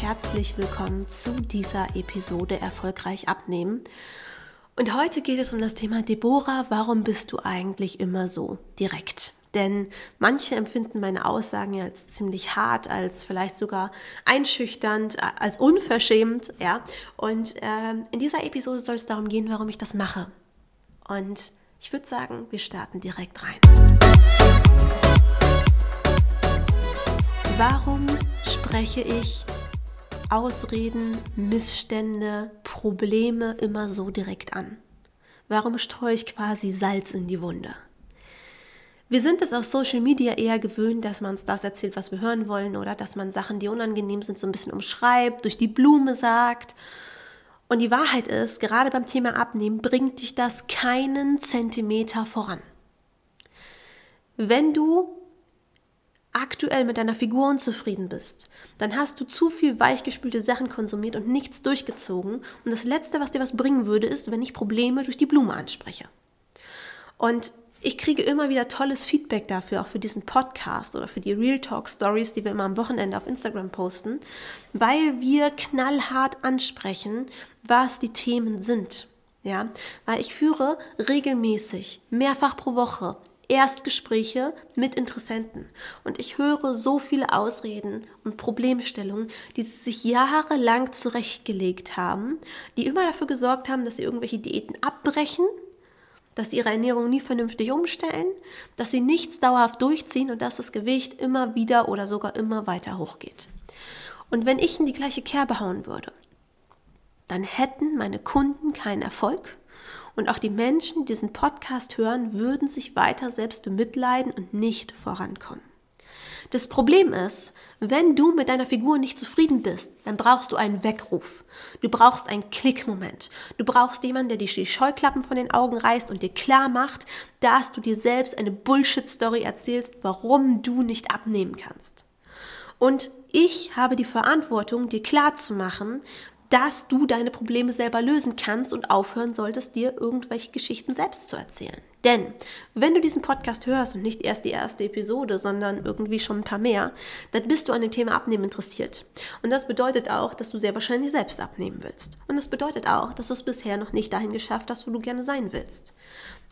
herzlich willkommen zu dieser Episode Erfolgreich abnehmen. Und heute geht es um das Thema Deborah, warum bist du eigentlich immer so direkt? Denn manche empfinden meine Aussagen ja als ziemlich hart, als vielleicht sogar einschüchternd, als unverschämt, ja. Und äh, in dieser Episode soll es darum gehen, warum ich das mache. Und ich würde sagen, wir starten direkt rein. Warum spreche ich Ausreden, Missstände, Probleme immer so direkt an? Warum streue ich quasi Salz in die Wunde? Wir sind es auf Social Media eher gewöhnt, dass man uns das erzählt, was wir hören wollen, oder dass man Sachen, die unangenehm sind, so ein bisschen umschreibt, durch die Blume sagt. Und die Wahrheit ist, gerade beim Thema Abnehmen bringt dich das keinen Zentimeter voran. Wenn du aktuell mit deiner Figur unzufrieden bist, dann hast du zu viel weichgespülte Sachen konsumiert und nichts durchgezogen. Und das Letzte, was dir was bringen würde, ist, wenn ich Probleme durch die Blume anspreche. Und ich kriege immer wieder tolles Feedback dafür, auch für diesen Podcast oder für die Real Talk Stories, die wir immer am Wochenende auf Instagram posten, weil wir knallhart ansprechen, was die Themen sind. Ja, weil ich führe regelmäßig, mehrfach pro Woche, Erstgespräche mit Interessenten. Und ich höre so viele Ausreden und Problemstellungen, die sie sich jahrelang zurechtgelegt haben, die immer dafür gesorgt haben, dass sie irgendwelche Diäten abbrechen, dass sie ihre Ernährung nie vernünftig umstellen, dass sie nichts dauerhaft durchziehen und dass das Gewicht immer wieder oder sogar immer weiter hochgeht. Und wenn ich in die gleiche Kerbe hauen würde, dann hätten meine Kunden keinen Erfolg und auch die Menschen, die diesen Podcast hören, würden sich weiter selbst bemitleiden und nicht vorankommen. Das Problem ist, wenn du mit deiner Figur nicht zufrieden bist, dann brauchst du einen Weckruf. Du brauchst einen Klickmoment. Du brauchst jemanden, der dir die Scheuklappen von den Augen reißt und dir klar macht, dass du dir selbst eine Bullshit-Story erzählst, warum du nicht abnehmen kannst. Und ich habe die Verantwortung, dir klar zu machen, dass du deine Probleme selber lösen kannst und aufhören solltest, dir irgendwelche Geschichten selbst zu erzählen. Denn wenn du diesen Podcast hörst und nicht erst die erste Episode, sondern irgendwie schon ein paar mehr, dann bist du an dem Thema Abnehmen interessiert. Und das bedeutet auch, dass du sehr wahrscheinlich selbst abnehmen willst. Und das bedeutet auch, dass du es bisher noch nicht dahin geschafft hast, wo du gerne sein willst.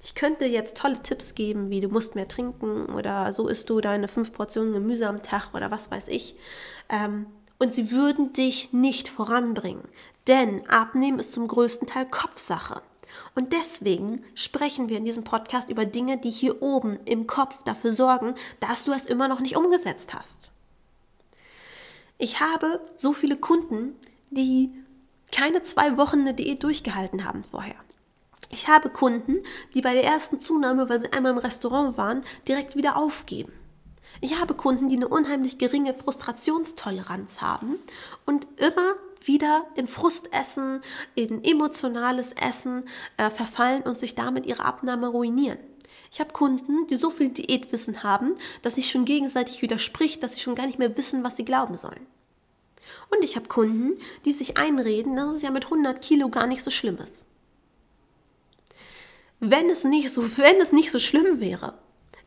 Ich könnte jetzt tolle Tipps geben, wie du musst mehr trinken oder so isst du deine fünf Portionen Gemüse am Tag oder was weiß ich. Ähm, und sie würden dich nicht voranbringen. Denn Abnehmen ist zum größten Teil Kopfsache. Und deswegen sprechen wir in diesem Podcast über Dinge, die hier oben im Kopf dafür sorgen, dass du es immer noch nicht umgesetzt hast. Ich habe so viele Kunden, die keine zwei Wochen eine Diät durchgehalten haben vorher. Ich habe Kunden, die bei der ersten Zunahme, weil sie einmal im Restaurant waren, direkt wieder aufgeben. Ich habe Kunden, die eine unheimlich geringe Frustrationstoleranz haben und immer wieder in Frustessen, in emotionales Essen äh, verfallen und sich damit ihre Abnahme ruinieren. Ich habe Kunden, die so viel Diätwissen haben, dass sich schon gegenseitig widerspricht, dass sie schon gar nicht mehr wissen, was sie glauben sollen. Und ich habe Kunden, die sich einreden, dass es ja mit 100 Kilo gar nicht so schlimm ist. Wenn es nicht so, wenn es nicht so schlimm wäre,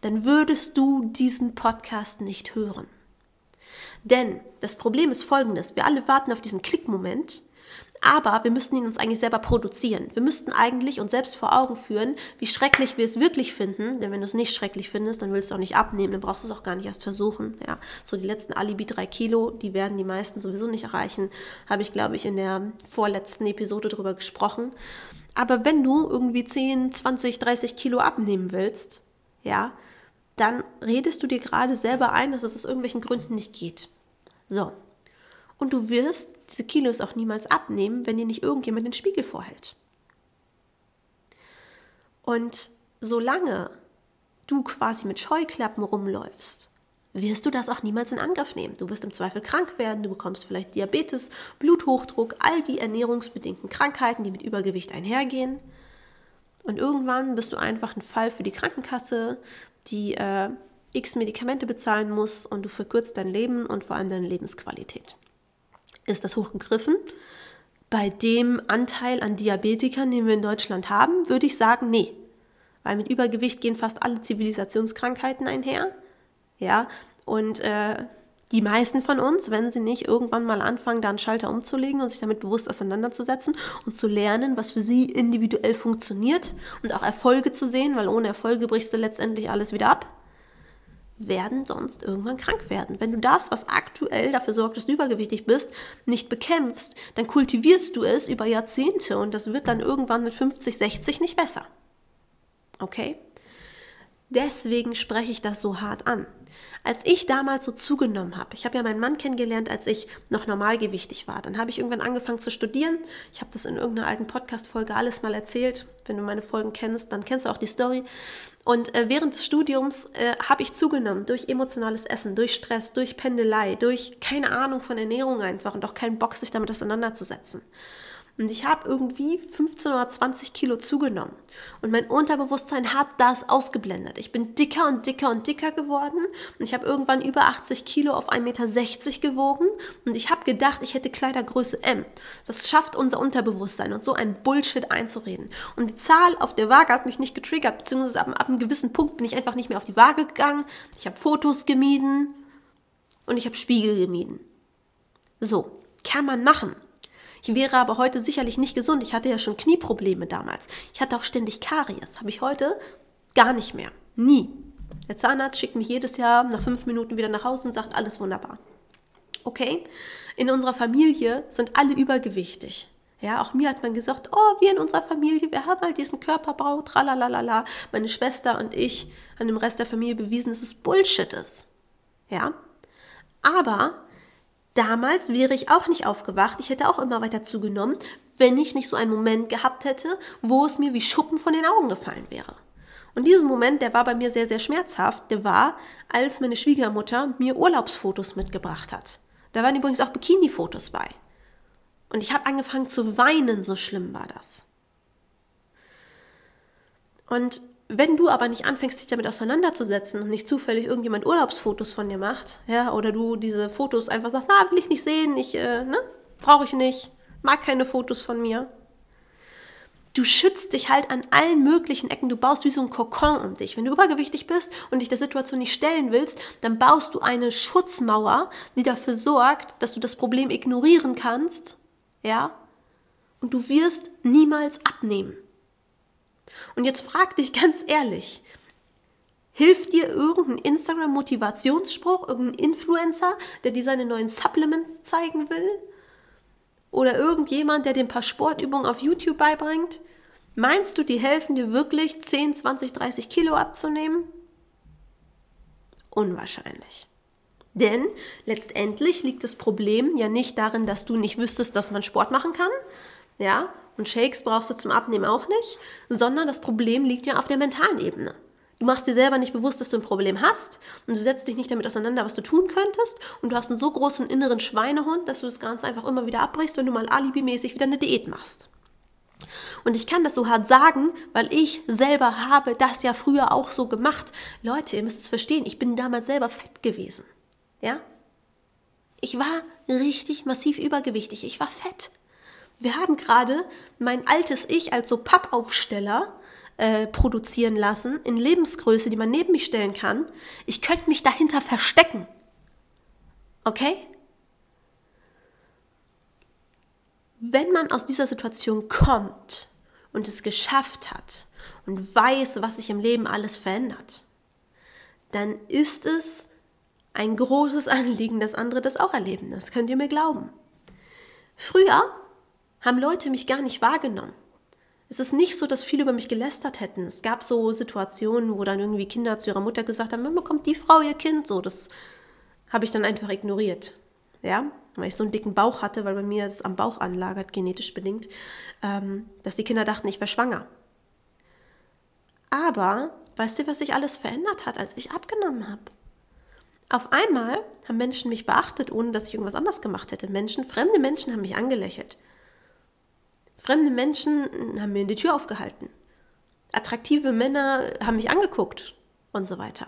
dann würdest du diesen Podcast nicht hören. Denn das Problem ist folgendes, wir alle warten auf diesen Klickmoment, aber wir müssten ihn uns eigentlich selber produzieren. Wir müssten eigentlich uns selbst vor Augen führen, wie schrecklich wir es wirklich finden. Denn wenn du es nicht schrecklich findest, dann willst du auch nicht abnehmen, dann brauchst du es auch gar nicht erst versuchen. Ja, so die letzten Alibi drei Kilo, die werden die meisten sowieso nicht erreichen. Habe ich, glaube ich, in der vorletzten Episode drüber gesprochen. Aber wenn du irgendwie 10, 20, 30 Kilo abnehmen willst, ja, dann redest du dir gerade selber ein, dass es aus irgendwelchen Gründen nicht geht. So. Und du wirst diese Kilos auch niemals abnehmen, wenn dir nicht irgendjemand den Spiegel vorhält. Und solange du quasi mit Scheuklappen rumläufst, wirst du das auch niemals in Angriff nehmen. Du wirst im Zweifel krank werden, du bekommst vielleicht Diabetes, Bluthochdruck, all die ernährungsbedingten Krankheiten, die mit Übergewicht einhergehen. Und irgendwann bist du einfach ein Fall für die Krankenkasse, die äh, x Medikamente bezahlen muss und du verkürzt dein Leben und vor allem deine Lebensqualität. Ist das hochgegriffen? Bei dem Anteil an Diabetikern, den wir in Deutschland haben, würde ich sagen, nee. Weil mit Übergewicht gehen fast alle Zivilisationskrankheiten einher. Ja, und äh, Die meisten von uns, wenn sie nicht irgendwann mal anfangen, da einen Schalter umzulegen und sich damit bewusst auseinanderzusetzen und zu lernen, was für sie individuell funktioniert und auch Erfolge zu sehen, weil ohne Erfolge brichst du letztendlich alles wieder ab, werden sonst irgendwann krank werden. Wenn du das, was aktuell dafür sorgt, dass du übergewichtig bist, nicht bekämpfst, dann kultivierst du es über Jahrzehnte und das wird dann irgendwann mit 50, 60 nicht besser. Okay? Deswegen spreche ich das so hart an. Als ich damals so zugenommen habe, ich habe ja meinen Mann kennengelernt, als ich noch normalgewichtig war. Dann habe ich irgendwann angefangen zu studieren. Ich habe das in irgendeiner alten Podcast-Folge alles mal erzählt. Wenn du meine Folgen kennst, dann kennst du auch die Story. Und äh, während des Studiums äh, habe ich zugenommen durch emotionales Essen, durch Stress, durch Pendelei, durch keine Ahnung von Ernährung einfach und auch keinen Bock, sich damit auseinanderzusetzen. Und ich habe irgendwie 15 oder 20 Kilo zugenommen. Und mein Unterbewusstsein hat das ausgeblendet. Ich bin dicker und dicker und dicker geworden. Und ich habe irgendwann über 80 Kilo auf 1,60 Meter gewogen. Und ich habe gedacht, ich hätte Kleidergröße M. Das schafft unser Unterbewusstsein und so ein Bullshit einzureden. Und die Zahl auf der Waage hat mich nicht getriggert, beziehungsweise ab, ab einem gewissen Punkt bin ich einfach nicht mehr auf die Waage gegangen. Ich habe Fotos gemieden und ich habe Spiegel gemieden. So, kann man machen. Ich wäre aber heute sicherlich nicht gesund. Ich hatte ja schon Knieprobleme damals. Ich hatte auch ständig Karies. Habe ich heute gar nicht mehr. Nie. Der Zahnarzt schickt mich jedes Jahr nach fünf Minuten wieder nach Hause und sagt, alles wunderbar. Okay? In unserer Familie sind alle übergewichtig. Ja, auch mir hat man gesagt, oh, wir in unserer Familie, wir haben halt diesen Körperbau, tralalala. Meine Schwester und ich an dem Rest der Familie bewiesen, dass es Bullshit ist. Ja? Aber Damals wäre ich auch nicht aufgewacht. Ich hätte auch immer weiter zugenommen, wenn ich nicht so einen Moment gehabt hätte, wo es mir wie Schuppen von den Augen gefallen wäre. Und diesen Moment, der war bei mir sehr, sehr schmerzhaft, der war, als meine Schwiegermutter mir Urlaubsfotos mitgebracht hat. Da waren übrigens auch Bikini-Fotos bei. Und ich habe angefangen zu weinen, so schlimm war das. Und wenn du aber nicht anfängst, dich damit auseinanderzusetzen und nicht zufällig irgendjemand Urlaubsfotos von dir macht, ja, oder du diese Fotos einfach sagst, na, will ich nicht sehen, ich, äh, ne, brauche ich nicht, mag keine Fotos von mir. Du schützt dich halt an allen möglichen Ecken. Du baust wie so ein Kokon um dich. Wenn du übergewichtig bist und dich der Situation nicht stellen willst, dann baust du eine Schutzmauer, die dafür sorgt, dass du das Problem ignorieren kannst, ja, und du wirst niemals abnehmen. Und jetzt frag dich ganz ehrlich, hilft dir irgendein Instagram-Motivationsspruch, irgendein Influencer, der dir seine neuen Supplements zeigen will? Oder irgendjemand, der dir ein paar Sportübungen auf YouTube beibringt? Meinst du, die helfen dir wirklich 10, 20, 30 Kilo abzunehmen? Unwahrscheinlich. Denn letztendlich liegt das Problem ja nicht darin, dass du nicht wüsstest, dass man Sport machen kann, ja, und Shakes brauchst du zum Abnehmen auch nicht, sondern das Problem liegt ja auf der mentalen Ebene. Du machst dir selber nicht bewusst, dass du ein Problem hast und du setzt dich nicht damit auseinander, was du tun könntest und du hast einen so großen inneren Schweinehund, dass du das Ganze einfach immer wieder abbrichst, wenn du mal alibimäßig wieder eine Diät machst. Und ich kann das so hart sagen, weil ich selber habe das ja früher auch so gemacht. Leute, ihr müsst es verstehen, ich bin damals selber fett gewesen. Ja? Ich war richtig massiv übergewichtig. Ich war fett. Wir haben gerade mein altes Ich als so Pappaufsteller äh, produzieren lassen, in Lebensgröße, die man neben mich stellen kann. Ich könnte mich dahinter verstecken. Okay? Wenn man aus dieser Situation kommt und es geschafft hat und weiß, was sich im Leben alles verändert, dann ist es ein großes Anliegen, dass andere das auch erleben. Das könnt ihr mir glauben. Früher haben Leute mich gar nicht wahrgenommen. Es ist nicht so, dass viele über mich gelästert hätten. Es gab so Situationen, wo dann irgendwie Kinder zu ihrer Mutter gesagt haben, wann bekommt die Frau ihr Kind? So, das habe ich dann einfach ignoriert. Ja, weil ich so einen dicken Bauch hatte, weil bei mir es am Bauch anlagert, genetisch bedingt, ähm, dass die Kinder dachten, ich wäre schwanger. Aber weißt du, was sich alles verändert hat, als ich abgenommen habe? Auf einmal haben Menschen mich beachtet, ohne dass ich irgendwas anders gemacht hätte. Menschen, fremde Menschen haben mich angelächelt. Fremde Menschen haben mir die Tür aufgehalten. Attraktive Männer haben mich angeguckt und so weiter.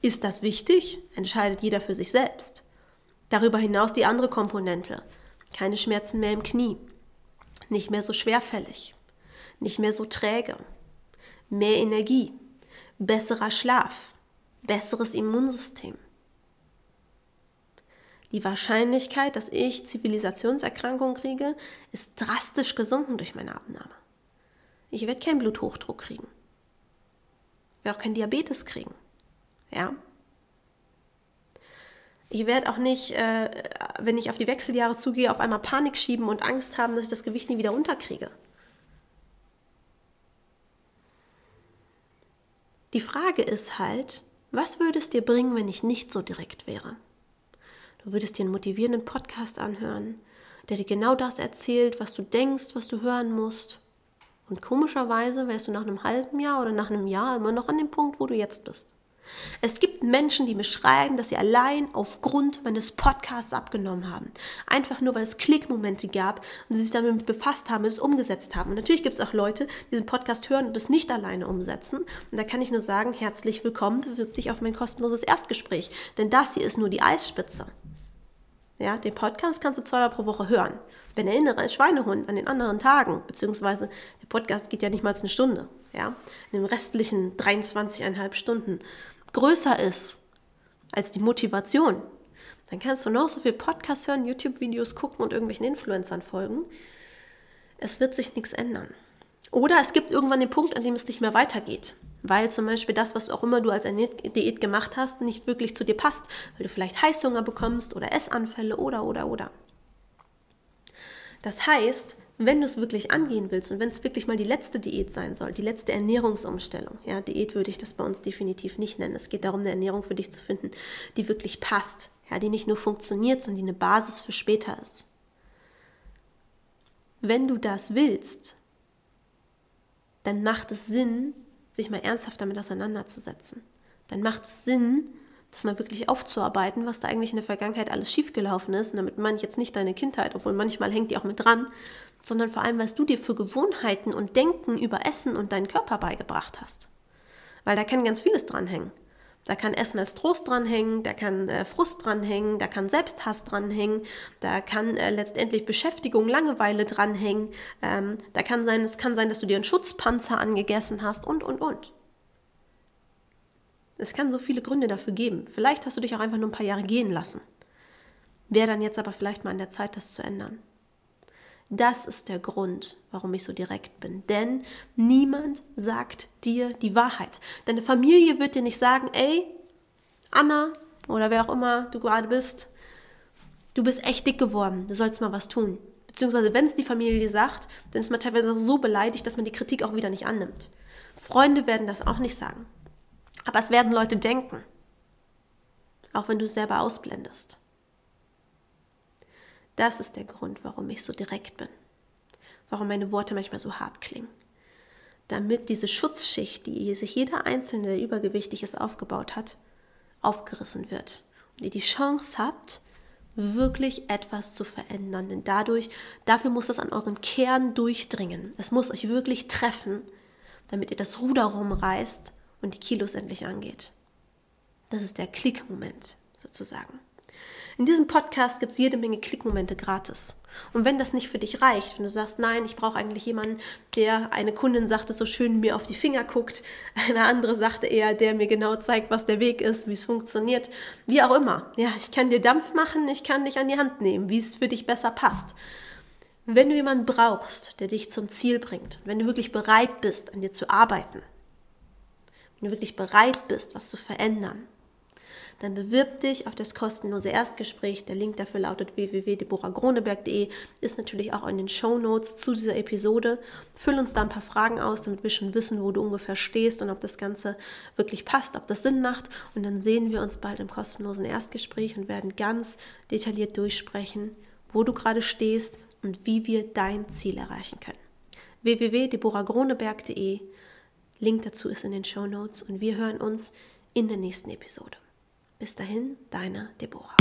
Ist das wichtig? Entscheidet jeder für sich selbst. Darüber hinaus die andere Komponente. Keine Schmerzen mehr im Knie. Nicht mehr so schwerfällig. Nicht mehr so träge. Mehr Energie. Besserer Schlaf. Besseres Immunsystem. Die Wahrscheinlichkeit, dass ich Zivilisationserkrankungen kriege, ist drastisch gesunken durch meine Abnahme. Ich werde keinen Bluthochdruck kriegen. Ich werde auch keinen Diabetes kriegen. Ja? Ich werde auch nicht, äh, wenn ich auf die Wechseljahre zugehe, auf einmal Panik schieben und Angst haben, dass ich das Gewicht nie wieder unterkriege. Die Frage ist halt, was würde es dir bringen, wenn ich nicht so direkt wäre? Du würdest dir einen motivierenden Podcast anhören, der dir genau das erzählt, was du denkst, was du hören musst. Und komischerweise wärst du nach einem halben Jahr oder nach einem Jahr immer noch an dem Punkt, wo du jetzt bist. Es gibt Menschen, die mir schreiben, dass sie allein aufgrund meines Podcasts abgenommen haben. Einfach nur, weil es Klickmomente gab und sie sich damit befasst haben es umgesetzt haben. Und natürlich gibt es auch Leute, die diesen Podcast hören und es nicht alleine umsetzen. Und da kann ich nur sagen, herzlich willkommen, bewirb dich auf mein kostenloses Erstgespräch. Denn das hier ist nur die Eisspitze. Ja, den Podcast kannst du zweimal pro Woche hören. Wenn der innere Schweinehund an den anderen Tagen, beziehungsweise der Podcast geht ja nicht mal eine Stunde, ja, in den restlichen 23,5 Stunden größer ist als die Motivation, dann kannst du noch so viel Podcast hören, YouTube-Videos gucken und irgendwelchen Influencern folgen. Es wird sich nichts ändern. Oder es gibt irgendwann den Punkt, an dem es nicht mehr weitergeht. Weil zum Beispiel das, was auch immer du als eine Diät gemacht hast, nicht wirklich zu dir passt. Weil du vielleicht Heißhunger bekommst oder Essanfälle oder, oder, oder. Das heißt, wenn du es wirklich angehen willst und wenn es wirklich mal die letzte Diät sein soll, die letzte Ernährungsumstellung, ja, Diät würde ich das bei uns definitiv nicht nennen. Es geht darum, eine Ernährung für dich zu finden, die wirklich passt, ja, die nicht nur funktioniert, sondern die eine Basis für später ist. Wenn du das willst, dann macht es Sinn, sich mal ernsthaft damit auseinanderzusetzen. Dann macht es Sinn, das mal wirklich aufzuarbeiten, was da eigentlich in der Vergangenheit alles schiefgelaufen ist. Und damit meine ich jetzt nicht deine Kindheit, obwohl manchmal hängt die auch mit dran, sondern vor allem, was du dir für Gewohnheiten und Denken über Essen und deinen Körper beigebracht hast. Weil da kann ganz vieles dranhängen. Da kann Essen als Trost dranhängen, da kann äh, Frust dranhängen, da kann Selbsthass dranhängen, da kann äh, letztendlich Beschäftigung, Langeweile dranhängen, ähm, da kann sein, es kann sein, dass du dir einen Schutzpanzer angegessen hast und, und, und. Es kann so viele Gründe dafür geben. Vielleicht hast du dich auch einfach nur ein paar Jahre gehen lassen. Wäre dann jetzt aber vielleicht mal an der Zeit, das zu ändern. Das ist der Grund, warum ich so direkt bin. Denn niemand sagt dir die Wahrheit. Deine Familie wird dir nicht sagen, ey, Anna oder wer auch immer du gerade bist, du bist echt dick geworden, du sollst mal was tun. Beziehungsweise, wenn es die Familie sagt, dann ist man teilweise so beleidigt, dass man die Kritik auch wieder nicht annimmt. Freunde werden das auch nicht sagen. Aber es werden Leute denken. Auch wenn du es selber ausblendest. Das ist der Grund, warum ich so direkt bin. Warum meine Worte manchmal so hart klingen. Damit diese Schutzschicht, die sich jeder Einzelne, übergewichtig ist, aufgebaut hat, aufgerissen wird. Und ihr die Chance habt, wirklich etwas zu verändern. Denn dadurch, dafür muss es an euren Kern durchdringen. Es muss euch wirklich treffen, damit ihr das Ruder rumreißt und die Kilos endlich angeht. Das ist der Klickmoment sozusagen. In diesem Podcast gibt es jede Menge Klickmomente gratis. Und wenn das nicht für dich reicht, wenn du sagst, nein, ich brauche eigentlich jemanden, der, eine Kundin sagte, so schön mir auf die Finger guckt, eine andere sagte eher, der mir genau zeigt, was der Weg ist, wie es funktioniert, wie auch immer. Ja, ich kann dir Dampf machen, ich kann dich an die Hand nehmen, wie es für dich besser passt. Wenn du jemanden brauchst, der dich zum Ziel bringt, wenn du wirklich bereit bist, an dir zu arbeiten, wenn du wirklich bereit bist, was zu verändern, dann bewirb dich auf das kostenlose Erstgespräch. Der Link dafür lautet www.deborahgroneberg.de, ist natürlich auch in den Show Notes zu dieser Episode. Füll uns da ein paar Fragen aus, damit wir schon wissen, wo du ungefähr stehst und ob das Ganze wirklich passt, ob das Sinn macht. Und dann sehen wir uns bald im kostenlosen Erstgespräch und werden ganz detailliert durchsprechen, wo du gerade stehst und wie wir dein Ziel erreichen können. www.deborahgroneberg.de Link dazu ist in den Show Notes und wir hören uns in der nächsten Episode. Bis dahin, deine Deborah.